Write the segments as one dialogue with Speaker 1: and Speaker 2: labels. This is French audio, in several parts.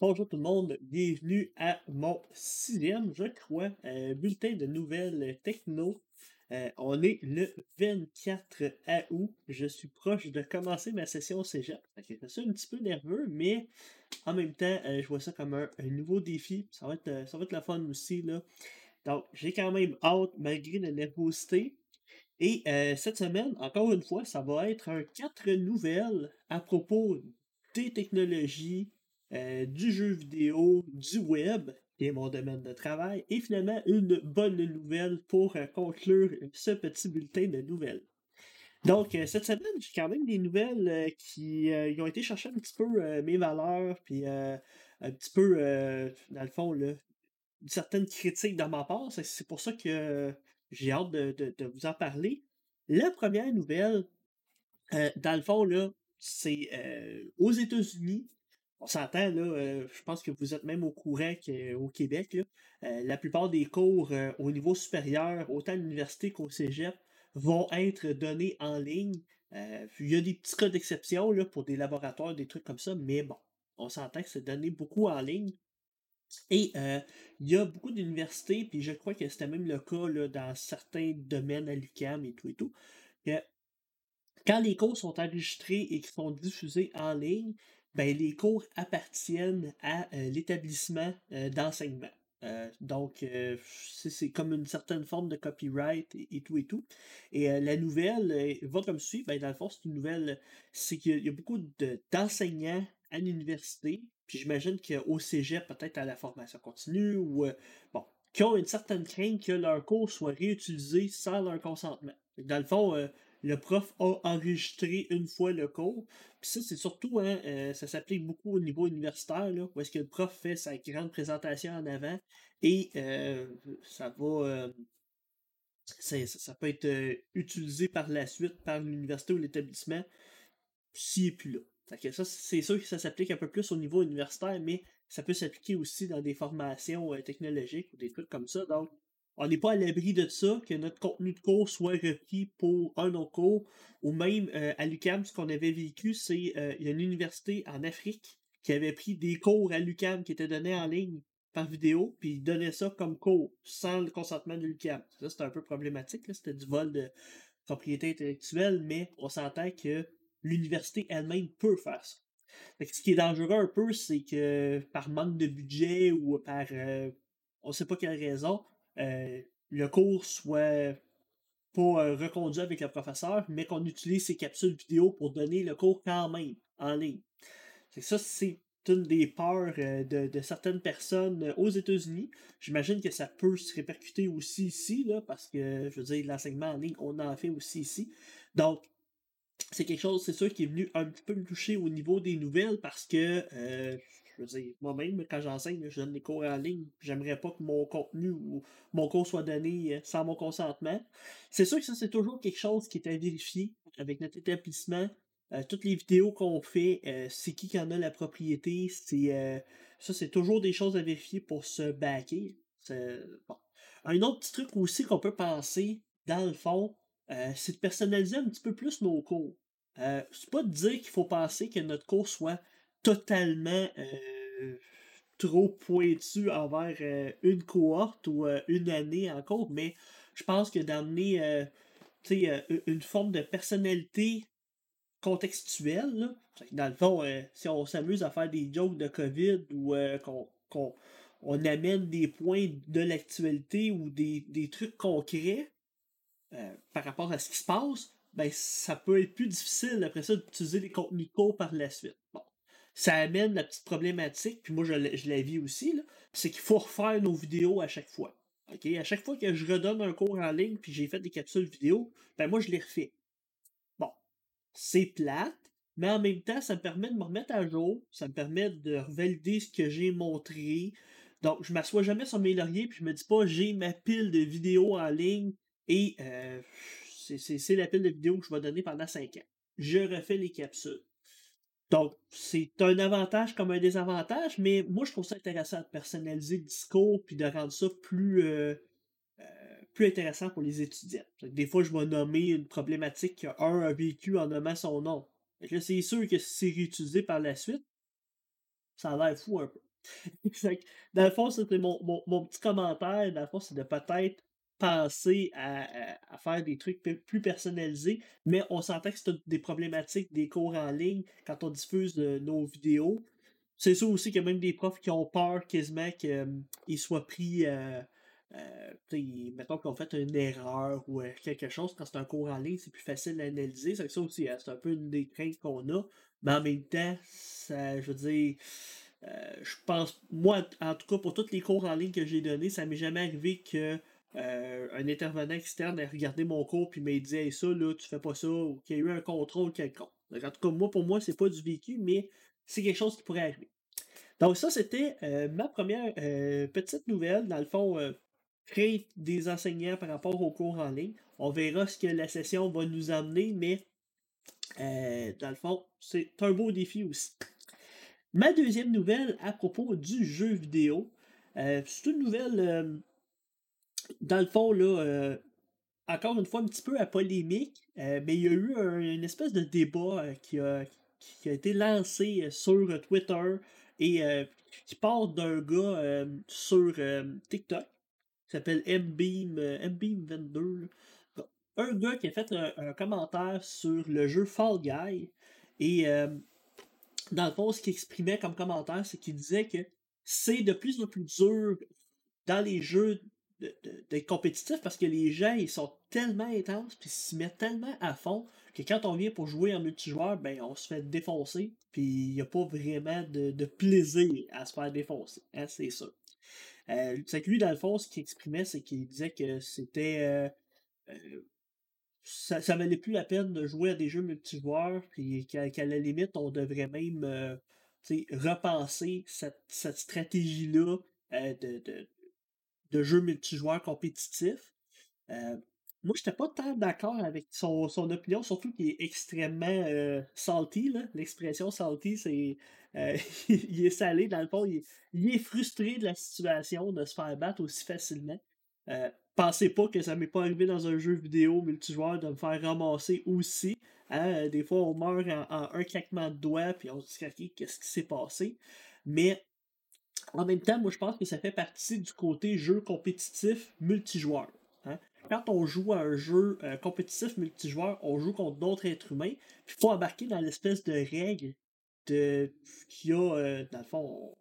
Speaker 1: Bonjour tout le monde, bienvenue à mon sixième, je crois, euh, bulletin de nouvelles techno. Euh, on est le 24 août, je suis proche de commencer ma session cégep. Fait que je suis un petit peu nerveux, mais en même temps, euh, je vois ça comme un, nouveau défi. Ça va, être, ça va être la fun aussi. Là. Donc, j'ai quand même hâte, malgré la nervosité. Et cette semaine, encore une fois, ça va être un 4 nouvelles à propos des technologies, euh, du jeu vidéo, du web, qui est mon domaine de travail, et finalement une bonne nouvelle pour euh, conclure ce petit bulletin de nouvelles. Donc, euh, cette semaine, j'ai quand même des nouvelles qui ont été chercher un petit peu mes valeurs, puis un petit peu, dans le fond, là, certaines critiques de ma part. C'est pour ça que j'ai hâte de, de, vous en parler. La première nouvelle, dans le fond, là, c'est aux États-Unis, on s'entend, euh, je pense que vous êtes même au courant qu'au Québec, euh, la plupart des cours euh, au niveau supérieur, autant à l'université qu'au cégep, vont être donnés en ligne. il y a des petits cas d'exception pour des laboratoires, des trucs comme ça, mais bon, on s'entend que c'est donné beaucoup en ligne. Et il y a beaucoup d'universités, puis je crois que c'était même le cas dans certains domaines à l'UQAM et tout et tout, que quand les cours sont enregistrés et qui sont diffusés en ligne, ben, les cours appartiennent à euh, l'établissement euh, d'enseignement. Euh, donc, c'est comme une certaine forme de copyright et, tout et tout. Et la nouvelle va comme suit. Ben, dans le fond, c'est une nouvelle, c'est qu'il y, a beaucoup d'enseignants à l'université, puis j'imagine qu'au cégep, peut-être à la formation continue, ou bon, qui ont une certaine crainte que leur cours soit réutilisé sans leur consentement. Dans le fond, le prof a enregistré une fois le cours. Puis ça, c'est surtout, hein, euh, ça s'applique beaucoup au niveau universitaire, là, où est-ce que le prof fait sa grande présentation en avant et euh, ça va. Euh, ça, peut être utilisé par la suite par l'université ou l'établissement s'il n'est plus là. que ça, c'est sûr que ça s'applique un peu plus au niveau universitaire, mais ça peut s'appliquer aussi dans des formations technologiques ou des trucs comme ça. Donc, on n'est pas à l'abri de ça, que notre contenu de cours soit repris pour un autre cours, ou même euh, à l'UCAM, ce qu'on avait vécu, c'est euh, il y a une université en Afrique qui avait pris des cours à l'UCAM qui étaient donnés en ligne par vidéo, puis ils donnaient ça comme cours, sans le consentement de l'UCAM. Ça, c'était un peu problématique, c'était du vol de propriété intellectuelle, mais on s'entend que l'université elle-même peut faire ça. ce qui est dangereux un peu, c'est que par manque de budget ou par euh, on ne sait pas quelle raison, euh, le cours soit pas euh, reconduit avec le professeur, mais qu'on utilise ces capsules vidéo pour donner le cours quand même en ligne. Ça, c'est une des peurs euh, de, certaines personnes aux États-Unis. J'imagine que ça peut se répercuter aussi ici, là, parce que, je veux dire, l'enseignement en ligne, on en fait aussi ici. Donc, c'est quelque chose, c'est sûr, qui est venu un petit peu me toucher au niveau des nouvelles parce que je veux dire, moi-même, quand j'enseigne, je donne des cours en ligne. J'aimerais pas que mon contenu ou mon cours soit donné euh, sans mon consentement. C'est sûr que ça, c'est toujours quelque chose qui est à vérifier avec notre établissement. Euh, toutes les vidéos qu'on fait, euh, c'est qui qui en a la propriété. C'est ça, c'est toujours des choses à vérifier pour se. Bon. Un autre petit truc aussi qu'on peut penser, dans le fond, c'est de personnaliser un petit peu plus nos cours. c'est pas de dire qu'il faut penser que notre cours soit totalement euh, trop pointu envers euh, une cohorte ou euh, une année en cours, mais je pense que d'amener une forme de personnalité contextuelle, dans le fond, si on s'amuse à faire des jokes de COVID ou qu'on on amène des points de l'actualité ou des, des, trucs concrets par rapport à ce qui se passe, ben, ça peut être plus difficile après ça d'utiliser les contenus courts par la suite. Ça amène la petite problématique, puis moi je, la vis aussi, c'est qu'il faut refaire nos vidéos à chaque fois. ok? À chaque fois que je redonne un cours en ligne, puis j'ai fait des capsules vidéo, ben moi je les refais. Bon, c'est plate, mais en même temps, ça me permet de me remettre à jour, ça me permet de valider ce que j'ai montré. Donc, je m'assois jamais sur mes lauriers, puis je me dis pas j'ai ma pile de vidéos en ligne et euh, c'est la pile de vidéos que je vais donner pendant 5 ans. Je refais les capsules. Donc, c'est un avantage comme un désavantage, mais moi, je trouve ça intéressant de personnaliser le discours puis de rendre ça plus, euh, euh, plus intéressant pour les étudiants. Des fois, je vais nommer une problématique qu'un a vécu en nommant son nom. c'est sûr que si c'est réutilisé par la suite, Ça a l'air fou un peu. dans le fond, c'était mon, mon, petit commentaire. Dans le fond, c'est de peut-être penser à, faire des trucs plus personnalisés, mais on s'entend que c'est des problématiques des cours en ligne quand on diffuse nos vidéos. C'est sûr aussi qu'il y a même des profs qui ont peur quasiment qu'ils soient pris. Euh, euh, mettons qu'on fait une erreur ou euh, quelque chose, quand c'est un cours en ligne, c'est plus facile à analyser. C'est ça aussi, hein, c'est un peu une des craintes qu'on a. Mais en même temps, ça, je veux dire, je pense, moi, en tout cas, pour tous les cours en ligne que j'ai donnés, ça m'est jamais arrivé que un intervenant externe ait regardé mon cours puis m'a dit ça, là, tu fais pas ça, ou qu'il y a eu un contrôle quelconque. en tout cas, moi, pour moi, c'est pas du vécu, mais c'est quelque chose qui pourrait arriver. Donc ça, c'était euh, ma première euh, petite nouvelle, dans le fond, euh, des enseignants par rapport aux cours en ligne. On verra ce que la session va nous amener, mais euh, dans le fond, c'est un beau défi aussi. Ma deuxième nouvelle à propos du jeu vidéo, c'est une nouvelle, dans le fond, là, encore une fois, un petit peu à polémique, mais il y a eu une espèce de débat qui a, qui a été lancé sur Twitter et euh, qui part d'un gars euh, sur euh, TikTok qui s'appelle Mbeam, Mbeam22. Un gars qui a fait un, commentaire sur le jeu Fall Guy et dans le fond, ce qu'il exprimait comme commentaire, c'est qu'il disait que c'est de plus en plus dur dans les jeux d'être compétitif parce que les gens ils sont tellement intenses puis s'y mettent tellement à fond que quand on vient pour jouer en multijoueur, ben on se fait défoncer puis il n'y a pas vraiment de, plaisir à se faire défoncer, hein, c'est ça. Euh, c'est que lui, dans le fond, ce qu'il exprimait, c'est qu'il disait que c'était. Euh, euh, ça, ça valait plus la peine de jouer à des jeux multijoueurs, puis qu'à, la limite, on devrait même repenser cette, stratégie-là de, de jeux multijoueurs compétitifs. Euh, moi, j'étais pas tant d'accord avec son, opinion, surtout qu'il est extrêmement euh, salty. L'expression salty, c'est. Euh, il est salé, dans le fond, il, est frustré de la situation de se faire battre aussi facilement. pensez pas que ça m'est pas arrivé dans un jeu vidéo multijoueur de me faire ramasser aussi. Hein. Des fois, on meurt en, un claquement de doigts, puis on se dit, qu'est-ce qui s'est passé? Mais en même temps, moi, je pense que ça fait partie du côté jeu compétitif multijoueur. Hein. Quand on joue à un jeu euh, compétitif multijoueur, on joue contre d'autres êtres humains, puis il faut embarquer dans l'espèce de règle de qu'il y a, euh, dans le fond,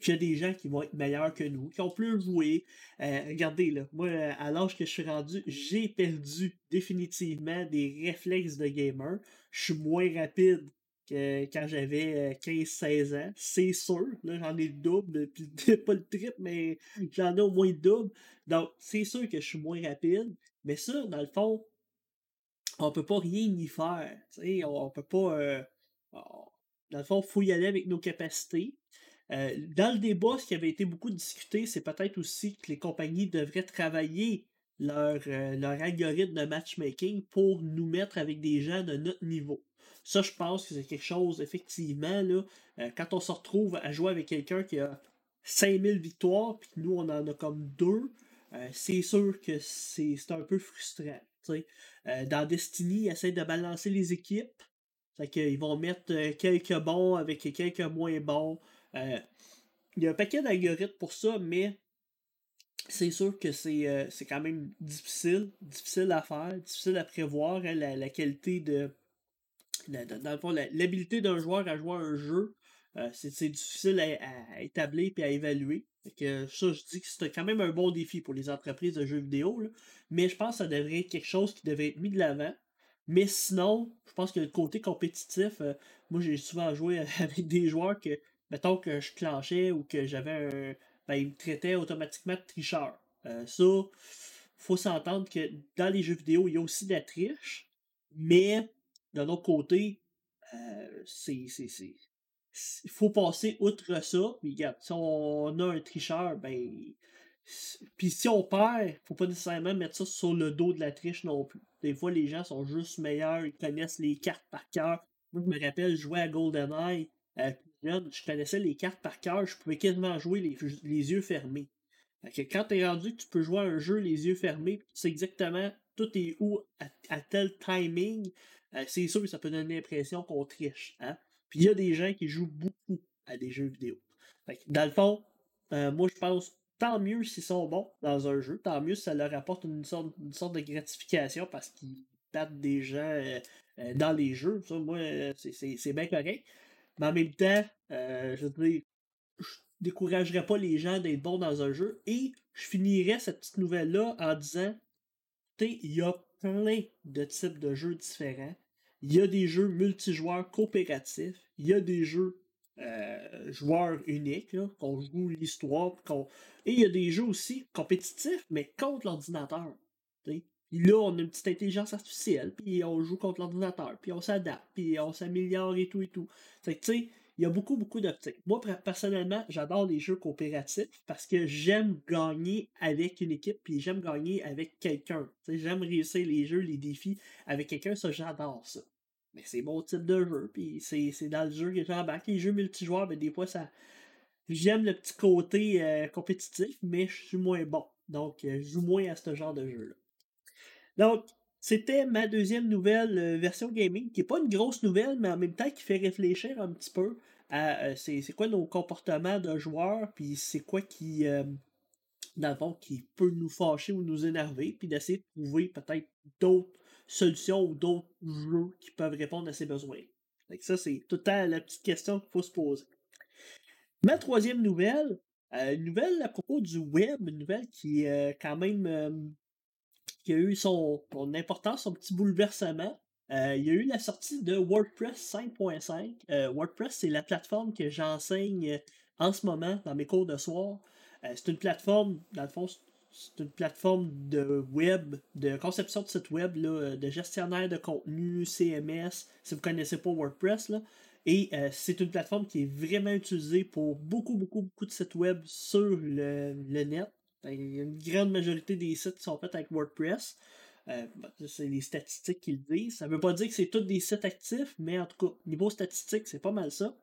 Speaker 1: qu'il y a des gens qui vont être meilleurs que nous, qui ont plus joué. Euh, regardez, là, moi, à l'âge que je suis rendu, j'ai perdu définitivement des réflexes de gamer. Je suis moins rapide que quand j'avais 15-16 euh, ans. C'est sûr, là, j'en ai le double, puis pas le triple, mais j'en ai au moins le double. Donc, c'est sûr que je suis moins rapide. Mais ça, dans le fond, on peut pas rien y faire. sais on, peut pas. Euh, dans le fond, il faut y aller avec nos capacités. Euh, dans le débat, ce qui avait été beaucoup discuté, c'est peut-être aussi que les compagnies devraient travailler leur, leur algorithme de matchmaking pour nous mettre avec des gens de notre niveau. Ça, je pense que c'est quelque chose, effectivement, là, euh, quand on se retrouve à jouer avec quelqu'un qui a 5000 victoires, puis nous, on en a comme deux, euh, c'est sûr que c'est un peu frustrant. Euh, dans Destiny, ils essaient de balancer les équipes. Fait qu'ils vont mettre quelques bons avec quelques moins bons. Il y a un paquet d'algorithmes pour ça, mais c'est sûr que c'est quand même difficile, difficile à faire, difficile à prévoir hein, la, qualité de, dans le fond, l'habilité d'un joueur à jouer un jeu, euh, c'est difficile à, établir et à évaluer. Ça, je dis que c'est quand même un bon défi pour les entreprises de jeux vidéo. Mais je pense que ça devrait être quelque chose qui devrait être mis de l'avant. Mais sinon, je pense que le côté compétitif, euh, moi j'ai souvent joué avec des joueurs que, mettons que je clenchais ou que j'avais un. Ben, ils me traitaient automatiquement de tricheur. Euh, ça, faut s'entendre que dans les jeux vidéo, il y a aussi de la triche. Mais d'un autre côté, euh, c'est. Il faut passer outre ça. Puis, regarde, si on a un tricheur, ben. Puis si on perd, faut pas nécessairement mettre ça sur le dos de la triche non plus. Des fois, les gens sont juste meilleurs, ils connaissent les cartes par cœur. Moi, je me rappelle, je jouais à GoldenEye euh, je connaissais les cartes par cœur, je pouvais quasiment jouer les, les yeux fermés. que quand t'es rendu que tu peux jouer à un jeu les yeux fermés, tu sais exactement tout est où à tel timing, euh, c'est sûr ça peut donner l'impression qu'on triche. Hein? Puis il y a des gens qui jouent beaucoup à des jeux vidéo. dans le fond, euh, moi je pense tant mieux s'ils sont bons dans un jeu, tant mieux si ça leur apporte une sorte, une sorte de gratification parce qu'ils battent des gens euh, dans les jeux. Ça, moi, c'est bien correct. Mais en même temps, je veux dire, je découragerais pas les gens d'être bons dans un jeu et je finirais cette petite nouvelle-là en disant il y a plein de types de jeux différents. Il y a des jeux multijoueurs coopératifs. Il y a des jeux euh, joueurs uniques, qu'on joue l'histoire. Et il y a des jeux aussi compétitifs, mais contre l'ordinateur. Là, on a une petite intelligence artificielle, puis on joue contre l'ordinateur, puis on s'adapte, puis on s'améliore et tout et tout. il y a beaucoup, beaucoup d'optiques. Moi, personnellement, j'adore les jeux coopératifs parce que j'aime gagner avec une équipe, puis j'aime gagner avec quelqu'un. J'aime réussir les jeux, les défis avec quelqu'un, ça, j'adore ça. Mais c'est mon type de jeu, puis c'est dans le jeu que j'embarque. Les jeux multijoueurs, ben, des fois, ça. J'aime le petit côté euh, compétitif, mais je suis moins bon. Donc, euh, je joue moins à ce genre de jeu-là. Donc, c'était ma deuxième nouvelle euh, version gaming, qui n'est pas une grosse nouvelle, mais en même temps qui fait réfléchir un petit peu à c'est quoi nos comportements de joueurs, puis c'est quoi qui, dans le fond, qui peut nous fâcher ou nous énerver, puis d'essayer de trouver peut-être d'autres solutions ou d'autres jeux qui peuvent répondre à ces besoins. Donc ça, c'est tout le temps la petite question qu'il faut se poser. Ma troisième nouvelle, une nouvelle à propos du web, une nouvelle qui est quand même qui a eu son, importance, son petit bouleversement. Euh, il y a eu la sortie de WordPress 5.5. Euh, WordPress, c'est la plateforme que j'enseigne en ce moment dans mes cours de soir. Euh, c'est une plateforme, dans le fond, c'est une plateforme de web, de conception de site web, de gestionnaire de contenu, CMS, si vous ne connaissez pas WordPress. Là. Et c'est une plateforme qui est vraiment utilisée pour beaucoup, beaucoup, beaucoup de sites web sur le net. Ben, il y a une grande majorité des sites qui sont faits avec WordPress. Euh, ben, c'est les statistiques qui le disent. Ça ne veut pas dire que c'est tous des sites actifs, mais en tout cas, niveau statistique, c'est pas mal ça.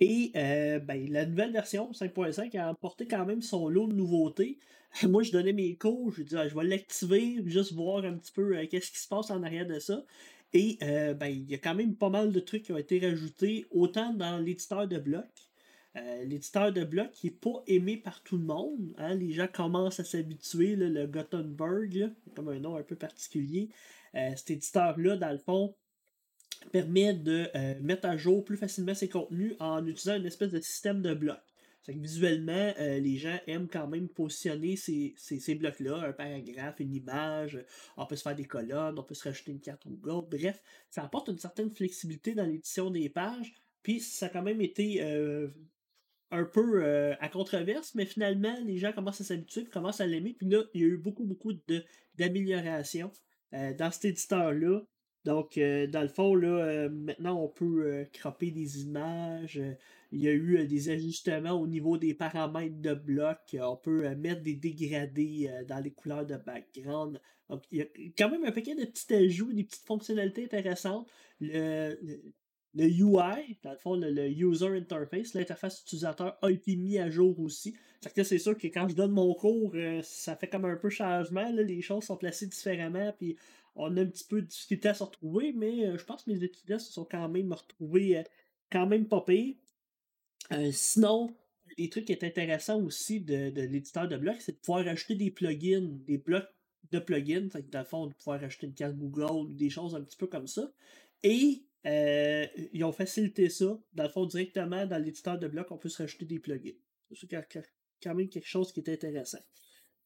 Speaker 1: Et euh, ben, la nouvelle version 5.5 a apporté quand même son lot de nouveautés. Moi, je donnais mes cours, je disais, ah, je vais l'activer, juste voir un petit peu euh, qu'est-ce qui se passe en arrière de ça. Et ben, il y a quand même pas mal de trucs qui ont été rajoutés, autant dans l'éditeur de blocs euh, l'éditeur de bloc qui n'est pas aimé par tout le monde. Hein. Les gens commencent à s'habituer. Le Gothenburg, comme un nom un peu particulier. Euh, cet éditeur-là, dans le fond, permet de euh, mettre à jour plus facilement ses contenus en utilisant une espèce de système de blocs. visuellement, les gens aiment quand même positionner ces, ces, blocs-là, un paragraphe, une image, on peut se faire des colonnes, on peut se rajouter une carte Google, bref, ça apporte une certaine flexibilité dans l'édition des pages, puis ça a quand même été un peu euh, à controverse, mais finalement, les gens commencent à s'habituer, commencent à l'aimer. Puis là, il y a eu beaucoup, beaucoup d'améliorations euh, dans cet éditeur-là. Donc, euh, dans le fond, là, maintenant, on peut cropper des images. il y a eu des ajustements au niveau des paramètres de bloc. on peut mettre des dégradés dans les couleurs de background. Donc, il y a quand même un paquet de petits ajouts, des petites fonctionnalités intéressantes. le, le UI, dans le fond, le, User Interface, l'interface utilisateur a été mis à jour aussi. c'est sûr que quand je donne mon cours, euh, ça fait comme un peu changement. les choses sont placées différemment, puis on a un petit peu de difficulté à se retrouver, mais euh, je pense que mes étudiants se sont quand même retrouvés euh, quand même pas pire. sinon, les trucs qui est intéressants aussi de, l'éditeur de blocs, c'est de pouvoir ajouter des plugins, des blocs de plugins, dans le fond, de pouvoir ajouter une carte Google, des choses un petit peu comme ça. Et euh, ils ont facilité ça. Dans le fond, directement dans l'éditeur de bloc, on peut se rajouter des plugins. C'est quand même quelque chose qui est intéressant.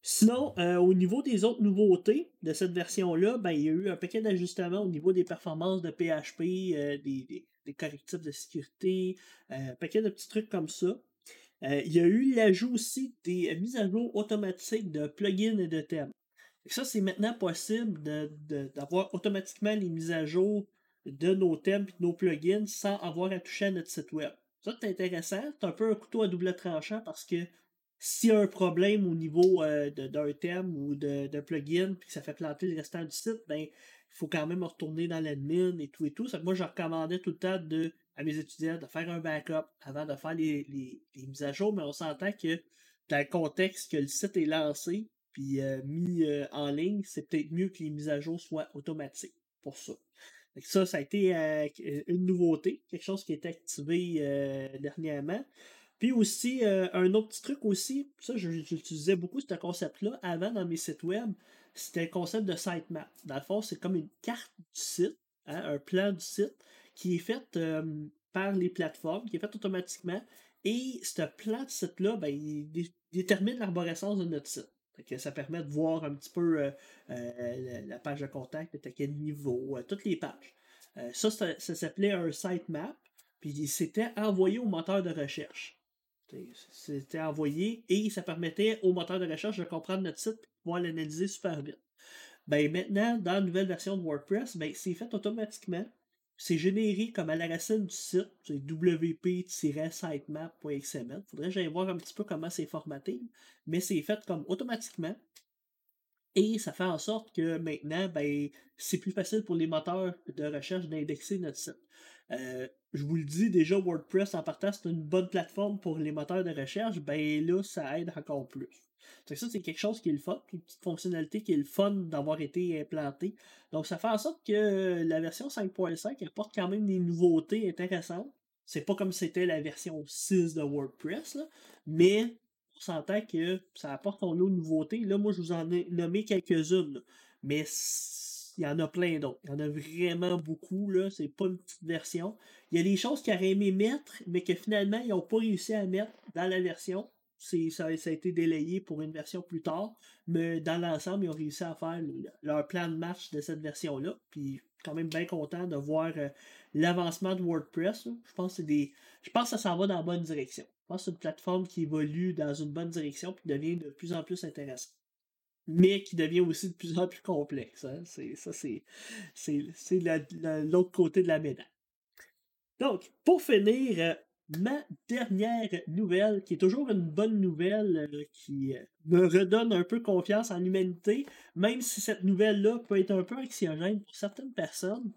Speaker 1: Sinon, euh, au niveau des autres nouveautés de cette version-là, ben, il y a eu un paquet d'ajustements au niveau des performances de PHP, euh, des, correctifs de sécurité, un paquet de petits trucs comme ça. il y a eu l'ajout aussi des mises à jour automatiques de plugins et de thèmes. ça, c'est maintenant possible d'avoir automatiquement les mises à jour de nos thèmes et de nos plugins sans avoir à toucher à notre site web. Ça, c'est intéressant. C'est un peu un couteau à double tranchant parce que s'il y a un problème au niveau euh, d'un thème ou d'un plugin puis que ça fait planter le restant du site, ben il faut quand même retourner dans l'admin et tout et tout. Ça, moi, je recommandais tout le temps de, à mes étudiants de faire un backup avant de faire les, mises à jour, mais on s'entend que dans le contexte que le site est lancé puis euh, mis euh, en ligne, c'est peut-être mieux que les mises à jour soient automatiques pour ça. Ça, ça a été une nouveauté, quelque chose qui a été activé dernièrement. Puis aussi, euh, un autre petit truc aussi, ça, j'utilisais beaucoup ce concept-là avant dans mes sites web, c'était le concept de sitemap. Dans le fond, c'est comme une carte du site, hein, un plan du site, qui est fait par les plateformes, qui est fait automatiquement. Et ce plan de site-là, ben, il détermine l'arborescence de notre site. Que ça permet de voir un petit peu euh, euh, la page de contact, à quel niveau, toutes les pages. ça, ça, s'appelait un sitemap, puis c'était envoyé au moteur de recherche. C'était envoyé et ça permettait au moteur de recherche de comprendre notre site de pouvoir l'analyser super vite. Ben maintenant, dans la nouvelle version de WordPress, ben, c'est fait automatiquement c'est généré comme à la racine du site, c'est wp-sitemap.xml. Faudrait que j'aille voir un petit peu comment c'est formaté, mais c'est fait comme automatiquement. Et ça fait en sorte que maintenant, ben, c'est plus facile pour les moteurs de recherche d'indexer notre site. Euh, je vous le dis déjà, WordPress en partant, c'est une bonne plateforme pour les moteurs de recherche. Ben là, ça aide encore plus ça, c'est quelque chose qui est le fun, une petite fonctionnalité qui est le fun d'avoir été implantée. Donc, ça fait en sorte que la version 5.5 apporte quand même des nouveautés intéressantes. C'est pas comme c'était la version 6 de WordPress, mais on s'entend que ça apporte son lot de nouveautés. Là, moi, je vous en ai nommé quelques-unes, mais il y en a plein d'autres. Il y en a vraiment beaucoup, là. C'est pas une petite version. Il y a des choses qu'ils auraient aimé mettre, mais que finalement, ils n'ont pas réussi à mettre dans la version ça, a été délayé pour une version plus tard, mais dans l'ensemble, ils ont réussi à faire leur plan de marche de cette version-là. Puis quand même bien content de voir euh, l'avancement de WordPress. Je pense que des. Je pense que ça s'en va dans la bonne direction. Pense c'est une plateforme qui évolue dans une bonne direction et devient de plus en plus intéressante. Mais qui devient aussi de plus en plus complexe. Hein. C'est, ça, c'est, c'est, l'autre côté de la médaille. Donc, pour finir, euh, ma dernière nouvelle, qui est toujours une bonne nouvelle, euh, qui euh, me redonne un peu confiance en l'humanité, même si cette nouvelle-là peut être un peu anxiogène pour certaines personnes.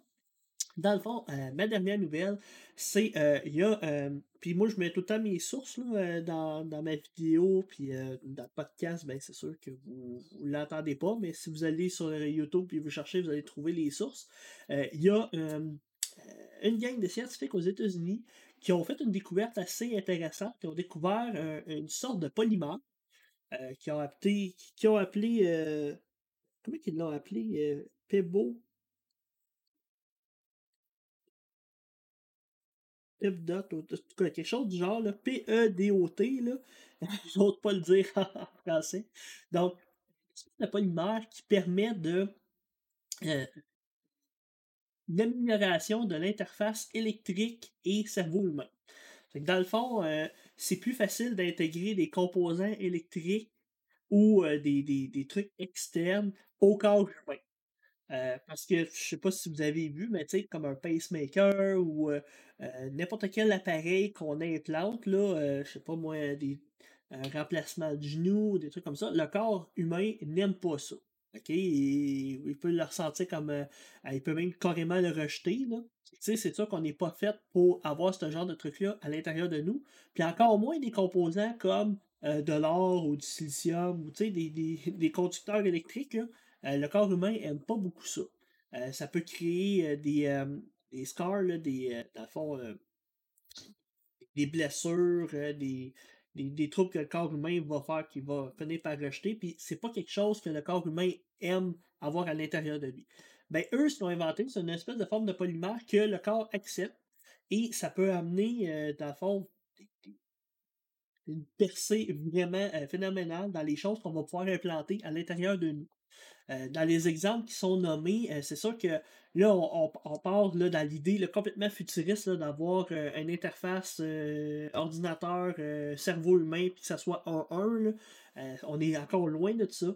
Speaker 1: Dans le fond, euh, ma dernière nouvelle, c'est, il y a, puis moi je mets tout le temps mes sources dans, ma vidéo, puis dans le podcast, ben c'est sûr que vous ne l'entendez pas, mais si vous allez sur YouTube et vous cherchez, vous allez trouver les sources. Il y a une gang de scientifiques aux États-Unis qui ont fait une découverte assez intéressante, qui ont découvert une sorte de polymère, euh, qui ont appelé, qui ont appelé euh, comment ils l'ont appelé euh, Pebo. Ou quelque chose du genre, P-E-D-O-T, là. J'ose pas le dire en français. Donc, c'est une polymère qui permet de l'amélioration de l'interface électrique et cerveau humain? Dans le fond, euh, c'est plus facile d'intégrer des composants électriques ou euh, des, trucs externes au corps humain. Euh, parce que je sais pas si vous avez vu, mais tu sais, comme un pacemaker ou n'importe quel appareil qu'on implante, là, je sais pas moi, des remplacements de genoux, des trucs comme ça, le corps humain n'aime pas ça. OK? il peut le ressentir comme. Euh, il peut même carrément le rejeter. Là. c'est sûr qu'on n'est pas fait pour avoir ce genre de truc-là à l'intérieur de nous. Puis encore moins des composants comme euh, de l'or ou du silicium ou des, des, des, conducteurs électriques. Euh, le corps humain n'aime pas beaucoup ça. ça peut créer des, des scars, des, dans le fond, des blessures, des, des, troubles que le corps humain va faire qu'il va finir par rejeter, puis c'est pas quelque chose que le corps humain aime avoir à l'intérieur de lui. Ben, eux, ce qu'ils ont inventé, c'est une espèce de forme de polymère que le corps accepte, et ça peut amener, euh, dans le fond, une percée vraiment euh, phénoménale dans les choses qu'on va pouvoir implanter à l'intérieur de nous. Euh, dans les exemples qui sont nommés, euh, c'est sûr que là, on, part là, dans l'idée complètement futuriste d'avoir euh, une interface ordinateur, cerveau humain, puis que ça soit en un. on est encore loin de ça.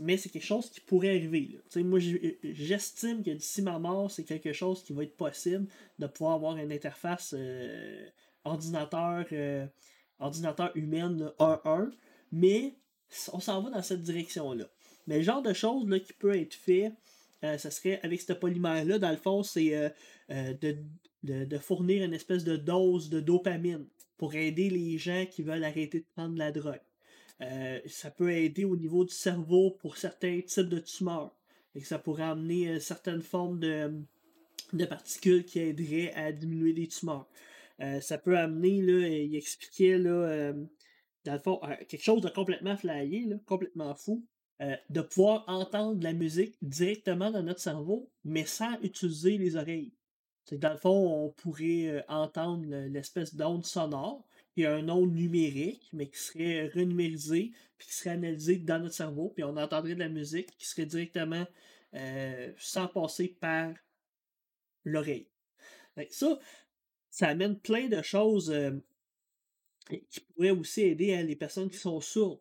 Speaker 1: Mais c'est quelque chose qui pourrait arriver. Moi, j'estime que d'ici ma mort, c'est quelque chose qui va être possible de pouvoir avoir une interface ordinateur, ordinateur humaine 1-1. Mais on s'en va dans cette direction-là. Mais le genre de choses là, qui peut être fait, euh, ça serait avec ce polymère-là, dans le fond, c'est euh, euh, de, fournir une espèce de dose de dopamine pour aider les gens qui veulent arrêter de prendre de la drogue. ça peut aider au niveau du cerveau pour certains types de tumeurs. Et ça pourrait amener une certaine forme de, de particules qui aideraient à diminuer les tumeurs. ça peut amener, là, il expliquait, là, dans le fond, quelque chose de complètement flyé, complètement fou, de pouvoir entendre la musique directement dans notre cerveau, mais sans utiliser les oreilles. C'est dans le fond, on pourrait entendre l'espèce d'onde sonore, a un onde numérique, mais qui serait renumérisé, puis qui serait analysé dans notre cerveau, puis on entendrait de la musique qui serait directement sans passer par l'oreille. Ça, ça amène plein de choses qui pourraient aussi aider les personnes qui sont sourdes.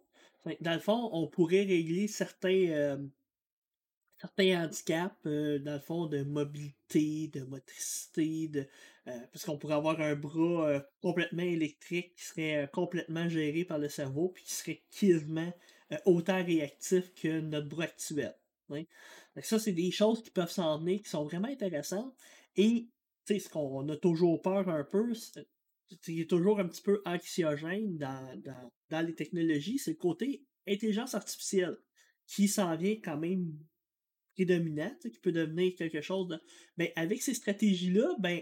Speaker 1: Dans le fond, on pourrait régler certains, certains handicaps, dans le fond, de mobilité, de motricité, de, parce qu'on pourrait avoir un bras complètement électrique qui serait complètement géré par le cerveau, puis qui serait quasiment autant réactif que notre bras actuel. ça, c'est des choses qui peuvent s'en venir, qui sont vraiment intéressantes. Et ce qu'on a toujours peur un peu, c'est toujours un petit peu anxiogène dans, dans, les technologies, c'est le côté intelligence artificielle qui s'en vient quand même prédominant, qui peut devenir quelque chose de. Ben, avec ces stratégies-là, ben,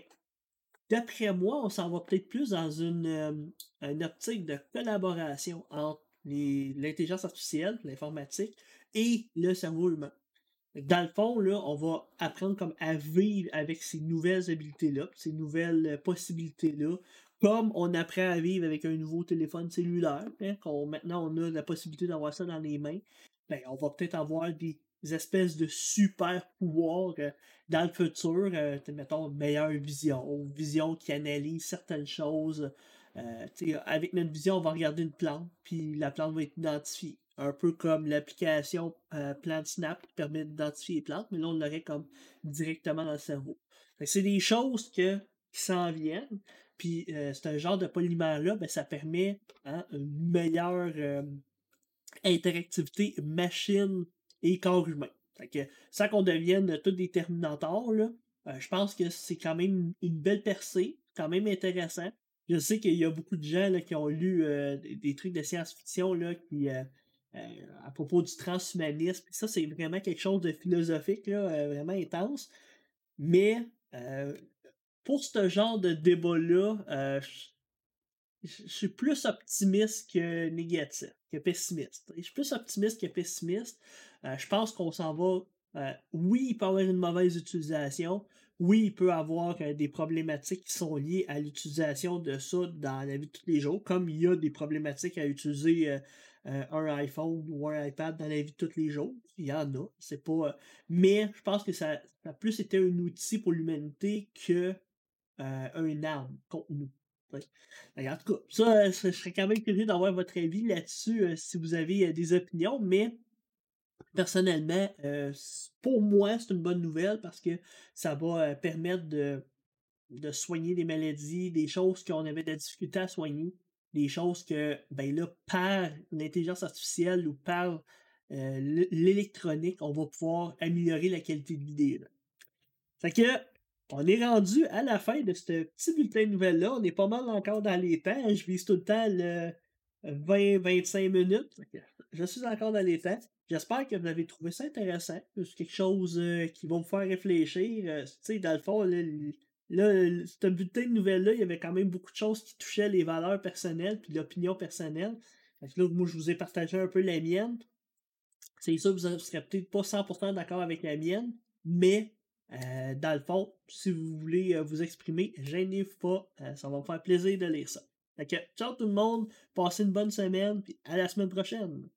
Speaker 1: d'après moi, on s'en va peut-être plus dans une, euh, optique de collaboration entre l'intelligence artificielle, l'informatique, et le cerveau humain. Dans le fond, là, on va apprendre comme à vivre avec ces nouvelles habiletés-là, ces nouvelles euh, possibilités-là, comme on apprend à vivre avec un nouveau téléphone cellulaire. Hein, maintenant, on a la possibilité d'avoir ça dans les mains. Ben, on va peut-être avoir des espèces de super pouvoirs euh, dans le futur. Euh, mettons, meilleure vision, vision qui analyse certaines choses. avec notre vision, on va regarder une plante, puis la plante va être identifiée un peu comme l'application euh, PlantSnap qui permet d'identifier les plantes, mais là, on l'aurait comme directement dans le cerveau. C'est des choses que, qui s'en viennent, puis euh, c'est un genre de polymère-là, ben, ça permet hein, une meilleure euh, interactivité machine et corps humain. Fait que, sans qu'on devienne tous des terminators, là, je pense que c'est quand même une belle percée, quand même intéressant. Je sais qu'il y a beaucoup de gens qui ont lu des, trucs de science-fiction qui, euh, à propos du transhumanisme. Ça, c'est vraiment quelque chose de philosophique, là, euh, vraiment intense. Mais euh, pour ce genre de débat-là, je suis plus optimiste que négatif, que pessimiste. Je suis plus optimiste que pessimiste. je pense qu'on s'en va. oui, il peut y avoir une mauvaise utilisation. Oui, il peut y avoir des problématiques qui sont liées à l'utilisation de ça dans la vie de tous les jours, comme il y a des problématiques à utiliser euh, un iPhone ou un iPad dans la vie de tous les jours. Il y en a. C'est pas. Euh, mais je pense que ça, a plus été un outil pour l'humanité que euh, un arme contre nous. En tout cas, ça, je serais quand même curieux d'avoir votre avis là-dessus si vous avez des opinions, mais personnellement, pour moi, c'est une bonne nouvelle parce que ça va permettre de, soigner des maladies, des choses qu'on avait de la difficulté à soigner des choses que, ben là, par l'intelligence artificielle ou par euh, l'électronique, on va pouvoir améliorer la qualité de vie Fait que, on est rendu à la fin de ce petit bulletin de nouvelles-là. On est pas mal encore dans les temps. Je vise tout le temps le 20-25 minutes. Je suis encore dans les temps. J'espère que vous avez trouvé ça intéressant. C'est quelque chose euh, qui va vous faire réfléchir. Euh, tu sais, dans le fond, Là, ce bulletin de nouvelles-là, il y avait quand même beaucoup de choses qui touchaient les valeurs personnelles puis l'opinion personnelle. là, moi, je vous ai partagé un peu la mienne. C'est sûr que vous ne serez peut-être pas 100% d'accord avec la mienne, mais euh, dans le fond, si vous voulez euh, vous exprimer, gênez-vous pas. Euh, ça va me faire plaisir de lire ça. Fait ciao tout le monde, passez une bonne semaine, puis à la semaine prochaine.